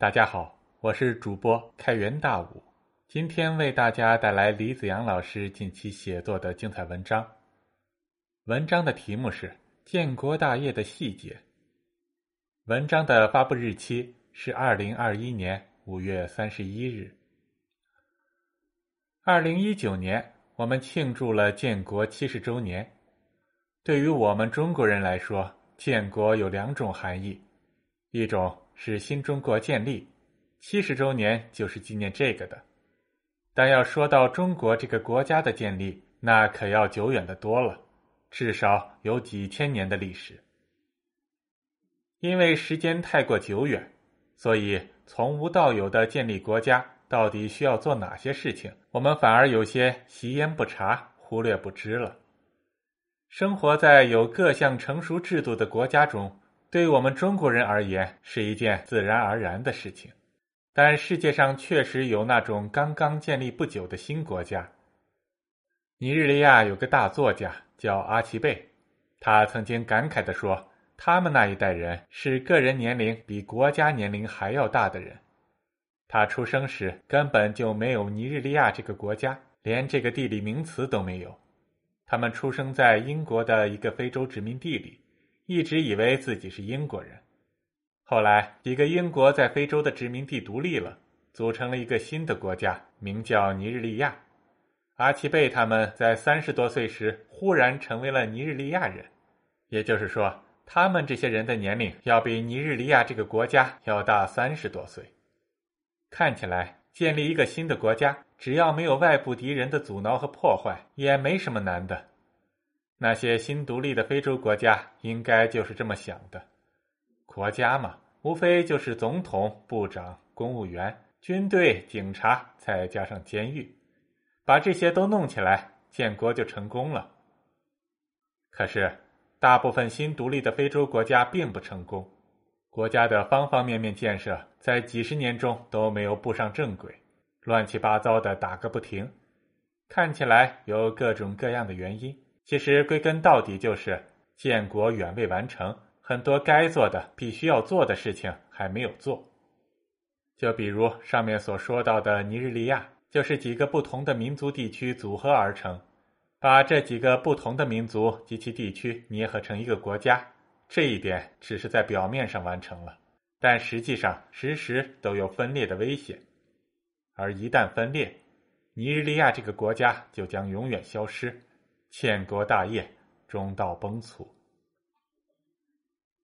大家好，我是主播开元大武，今天为大家带来李子阳老师近期写作的精彩文章。文章的题目是《建国大业的细节》。文章的发布日期是二零二一年五月三十一日。二零一九年，我们庆祝了建国七十周年。对于我们中国人来说，建国有两种含义，一种。是新中国建立七十周年，就是纪念这个的。但要说到中国这个国家的建立，那可要久远的多了，至少有几千年的历史。因为时间太过久远，所以从无到有的建立国家，到底需要做哪些事情，我们反而有些习焉不察、忽略不知了。生活在有各项成熟制度的国家中。对我们中国人而言，是一件自然而然的事情。但世界上确实有那种刚刚建立不久的新国家。尼日利亚有个大作家叫阿奇贝，他曾经感慨地说：“他们那一代人是个人年龄比国家年龄还要大的人。他出生时根本就没有尼日利亚这个国家，连这个地理名词都没有。他们出生在英国的一个非洲殖民地里。”一直以为自己是英国人，后来几个英国在非洲的殖民地独立了，组成了一个新的国家，名叫尼日利亚。阿奇贝他们在三十多岁时忽然成为了尼日利亚人，也就是说，他们这些人的年龄要比尼日利亚这个国家要大三十多岁。看起来建立一个新的国家，只要没有外部敌人的阻挠和破坏，也没什么难的。那些新独立的非洲国家应该就是这么想的，国家嘛，无非就是总统、部长、公务员、军队、警察，再加上监狱，把这些都弄起来，建国就成功了。可是，大部分新独立的非洲国家并不成功，国家的方方面面建设在几十年中都没有步上正轨，乱七八糟的打个不停，看起来有各种各样的原因。其实归根到底就是建国远未完成，很多该做的、必须要做的事情还没有做。就比如上面所说到的尼日利亚，就是几个不同的民族地区组合而成，把这几个不同的民族及其地区捏合成一个国家，这一点只是在表面上完成了，但实际上时时都有分裂的危险。而一旦分裂，尼日利亚这个国家就将永远消失。建国大业终到崩殂，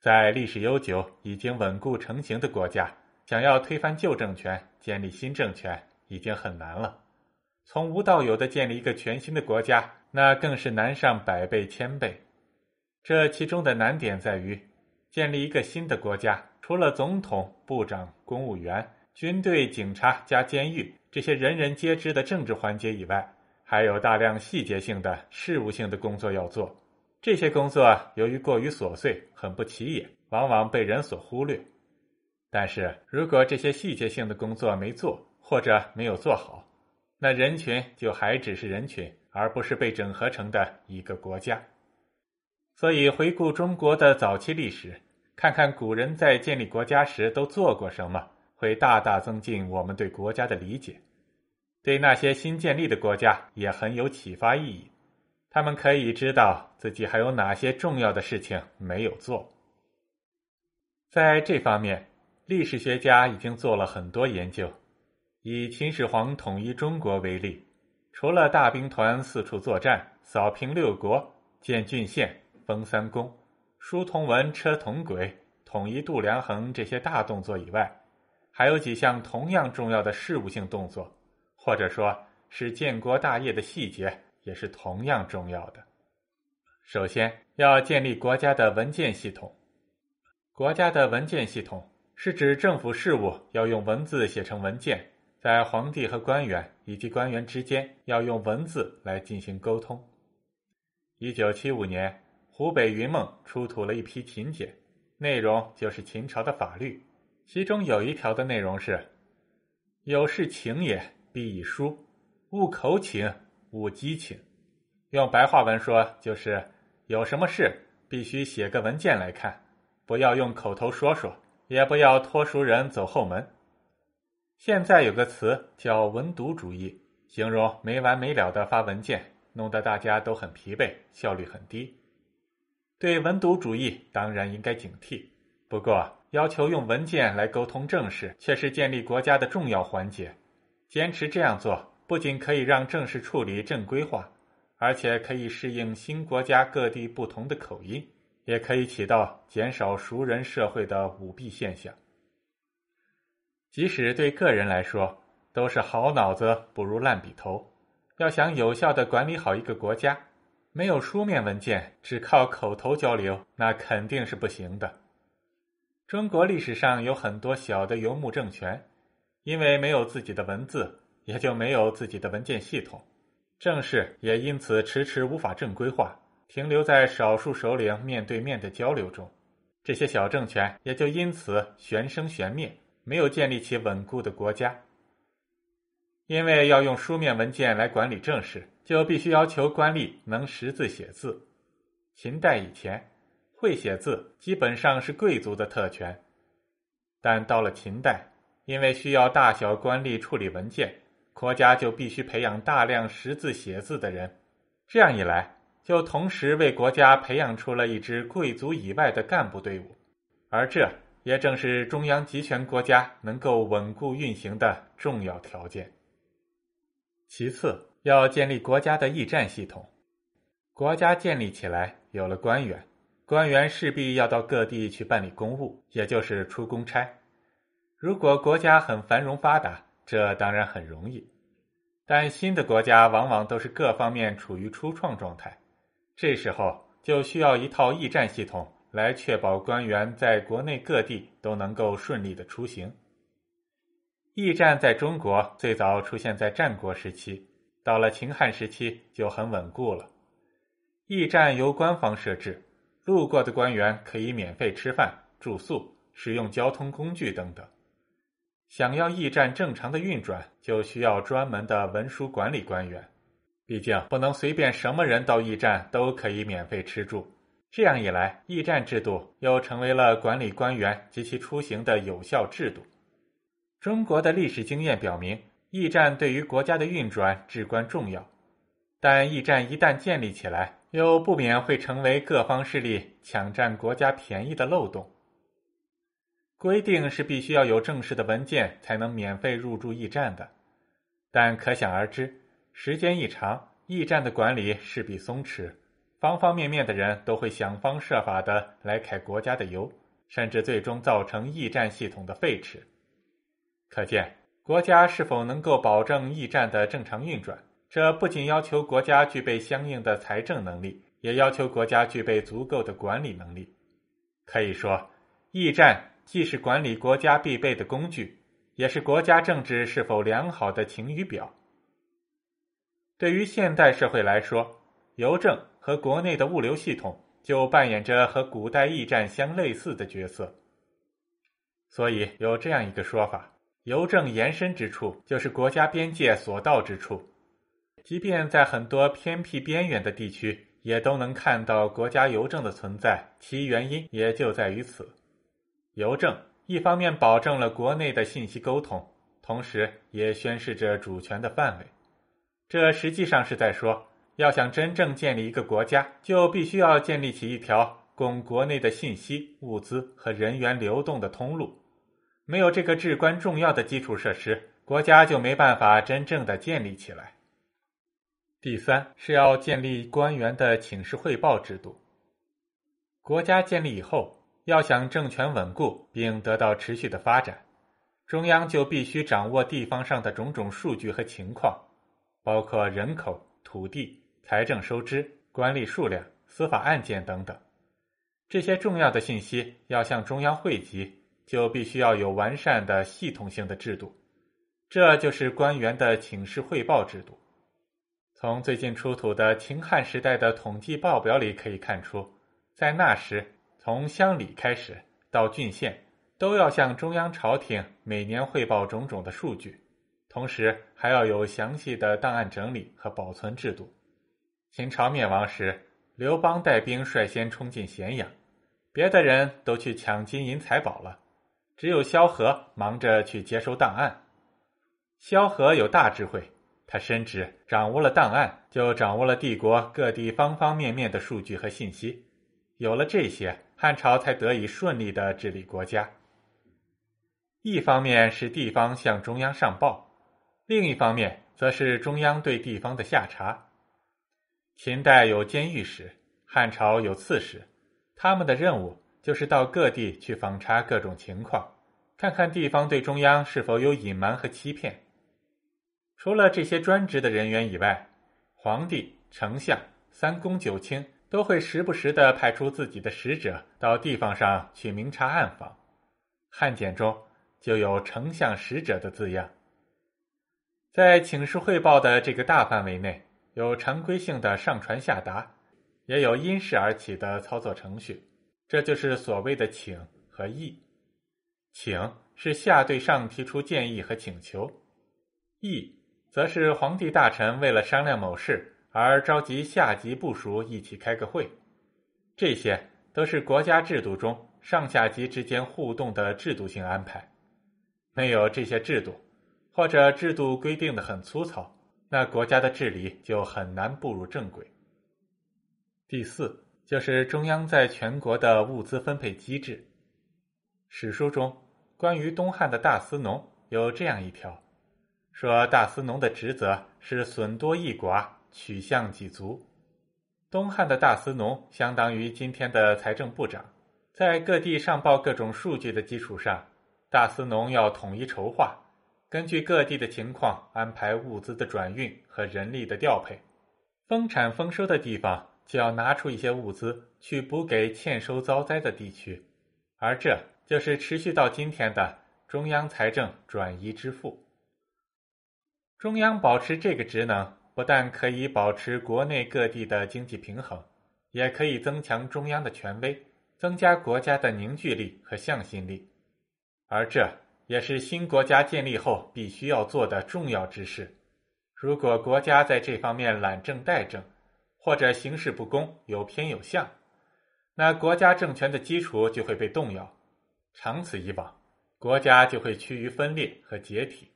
在历史悠久、已经稳固成型的国家，想要推翻旧政权、建立新政权，已经很难了。从无到有的建立一个全新的国家，那更是难上百倍、千倍。这其中的难点在于，建立一个新的国家，除了总统、部长、公务员、军队、警察加监狱这些人人皆知的政治环节以外，还有大量细节性的事务性的工作要做，这些工作由于过于琐碎，很不起眼，往往被人所忽略。但是如果这些细节性的工作没做，或者没有做好，那人群就还只是人群，而不是被整合成的一个国家。所以，回顾中国的早期历史，看看古人在建立国家时都做过什么，会大大增进我们对国家的理解。对那些新建立的国家也很有启发意义，他们可以知道自己还有哪些重要的事情没有做。在这方面，历史学家已经做了很多研究。以秦始皇统一中国为例，除了大兵团四处作战、扫平六国、建郡县、封三公、书同文、车同轨、统一度量衡这些大动作以外，还有几项同样重要的事务性动作。或者说是建国大业的细节也是同样重要的。首先要建立国家的文件系统。国家的文件系统是指政府事务要用文字写成文件，在皇帝和官员以及官员之间要用文字来进行沟通。一九七五年，湖北云梦出土了一批秦简，内容就是秦朝的法律，其中有一条的内容是：“有事请也。”必以书，勿口请，勿机请。用白话文说，就是有什么事必须写个文件来看，不要用口头说说，也不要托熟人走后门，现在有个词叫“文牍主义”，形容没完没了的发文件，弄得大家都很疲惫，效率很低。对文牍主义当然应该警惕，不过要求用文件来沟通政事，却是建立国家的重要环节。坚持这样做，不仅可以让政事处理正规化，而且可以适应新国家各地不同的口音，也可以起到减少熟人社会的舞弊现象。即使对个人来说，都是好脑子不如烂笔头。要想有效的管理好一个国家，没有书面文件，只靠口头交流，那肯定是不行的。中国历史上有很多小的游牧政权，因为没有自己的文字，也就没有自己的文件系统，政事也因此迟迟无法正规化，停留在少数首领面对面的交流中。这些小政权也就因此悬生悬灭。没有建立起稳固的国家，因为要用书面文件来管理政事，就必须要求官吏能识字写字。秦代以前，会写字基本上是贵族的特权，但到了秦代，因为需要大小官吏处理文件，国家就必须培养大量识字写字的人。这样一来，就同时为国家培养出了一支贵族以外的干部队伍，而这。也正是中央集权国家能够稳固运行的重要条件。其次，要建立国家的驿站系统。国家建立起来，有了官员，官员势必要到各地去办理公务，也就是出公差。如果国家很繁荣发达，这当然很容易。但新的国家往往都是各方面处于初创状态，这时候就需要一套驿站系统。来确保官员在国内各地都能够顺利的出行。驿站在中国最早出现在战国时期，到了秦汉时期就很稳固了。驿站由官方设置，路过的官员可以免费吃饭、住宿、使用交通工具等等。想要驿站正常的运转，就需要专门的文书管理官员。毕竟不能随便什么人到驿站都可以免费吃住。这样一来，驿站制度又成为了管理官员及其出行的有效制度。中国的历史经验表明，驿站对于国家的运转至关重要。但驿站一旦建立起来，又不免会成为各方势力抢占国家便宜的漏洞。规定是必须要有正式的文件才能免费入住驿站的，但可想而知，时间一长，驿站的管理势必松弛。方方面面的人都会想方设法的来揩国家的油，甚至最终造成驿站系统的废弛。可见，国家是否能够保证驿站的正常运转，这不仅要求国家具备相应的财政能力，也要求国家具备足够的管理能力。可以说，驿站既是管理国家必备的工具，也是国家政治是否良好的晴雨表。对于现代社会来说，邮政。和国内的物流系统就扮演着和古代驿站相类似的角色，所以有这样一个说法：邮政延伸之处就是国家边界所到之处。即便在很多偏僻边远的地区，也都能看到国家邮政的存在，其原因也就在于此。邮政一方面保证了国内的信息沟通，同时也宣示着主权的范围。这实际上是在说。要想真正建立一个国家，就必须要建立起一条供国内的信息、物资和人员流动的通路。没有这个至关重要的基础设施，国家就没办法真正的建立起来。第三是要建立官员的请示汇报制度。国家建立以后，要想政权稳固并得到持续的发展，中央就必须掌握地方上的种种数据和情况，包括人口、土地。财政收支、官吏数量、司法案件等等，这些重要的信息要向中央汇集，就必须要有完善的系统性的制度。这就是官员的请示汇报制度。从最近出土的秦汉时代的统计报表里可以看出，在那时，从乡里开始到郡县，都要向中央朝廷每年汇报种种的数据，同时还要有详细的档案整理和保存制度。秦朝灭亡时，刘邦带兵率先冲进咸阳，别的人都去抢金银财宝了，只有萧何忙着去接收档案。萧何有大智慧，他深知掌握了档案，就掌握了帝国各地方方面面的数据和信息。有了这些，汉朝才得以顺利的治理国家。一方面是地方向中央上报，另一方面则是中央对地方的下查。秦代有监狱使，汉朝有刺史，他们的任务就是到各地去访查各种情况，看看地方对中央是否有隐瞒和欺骗。除了这些专职的人员以外，皇帝、丞相、三公九卿都会时不时的派出自己的使者到地方上去明察暗访。汉简中就有“丞相使者”的字样。在请示汇报的这个大范围内，有常规性的上传下达，也有因事而起的操作程序，这就是所谓的请和议。请是下对上提出建议和请求，议。则是皇帝大臣为了商量某事而召集下级部署一起开个会，这些都是国家制度中上下级之间互动的制度性安排。没有这些制度，或者制度规定的很粗糙，那国家的治理就很难步入正轨。第四，就是中央在全国的物资分配机制。史书中关于东汉的大司农有这样一条。说大司农的职责是损多益寡，取向几足。东汉的大司农相当于今天的财政部长，在各地上报各种数据的基础上，大司农要统一筹划，根据各地的情况安排物资的转运和人力的调配。丰产丰收的地方就要拿出一些物资去补给欠收遭灾的地区，而这就是持续到今天的中央财政转移支付。中央保持这个职能，不但可以保持国内各地的经济平衡，也可以增强中央的权威，增加国家的凝聚力和向心力。而这也是新国家建立后必须要做的重要之事。如果国家在这方面懒政怠政，或者行事不公、有偏有向，那国家政权的基础就会被动摇，长此以往，国家就会趋于分裂和解体。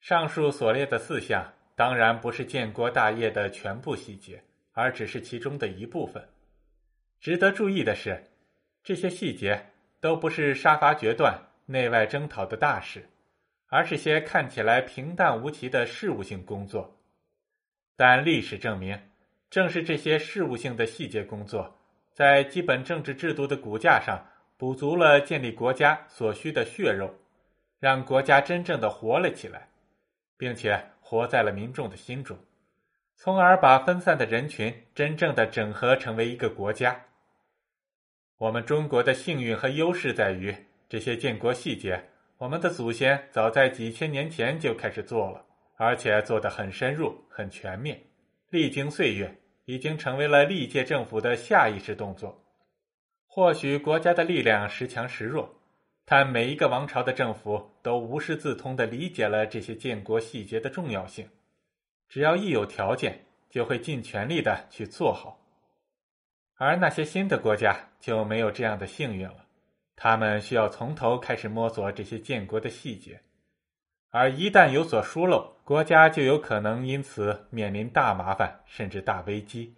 上述所列的四项当然不是建国大业的全部细节，而只是其中的一部分。值得注意的是，这些细节都不是杀伐决断、内外征讨的大事，而是些看起来平淡无奇的事务性工作。但历史证明，正是这些事务性的细节工作，在基本政治制度的骨架上补足了建立国家所需的血肉，让国家真正的活了起来。并且活在了民众的心中，从而把分散的人群真正的整合成为一个国家。我们中国的幸运和优势在于，这些建国细节，我们的祖先早在几千年前就开始做了，而且做得很深入、很全面。历经岁月，已经成为了历届政府的下意识动作。或许国家的力量时强时弱。但每一个王朝的政府都无师自通的理解了这些建国细节的重要性，只要一有条件，就会尽全力的去做好。而那些新的国家就没有这样的幸运了，他们需要从头开始摸索这些建国的细节，而一旦有所疏漏，国家就有可能因此面临大麻烦甚至大危机。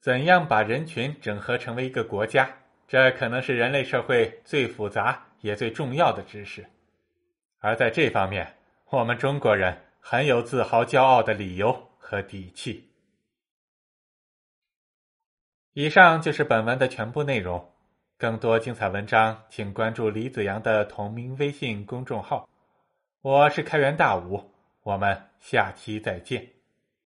怎样把人群整合成为一个国家？这可能是人类社会最复杂也最重要的知识，而在这方面，我们中国人很有自豪骄傲的理由和底气。以上就是本文的全部内容，更多精彩文章，请关注李子阳的同名微信公众号。我是开元大武，我们下期再见。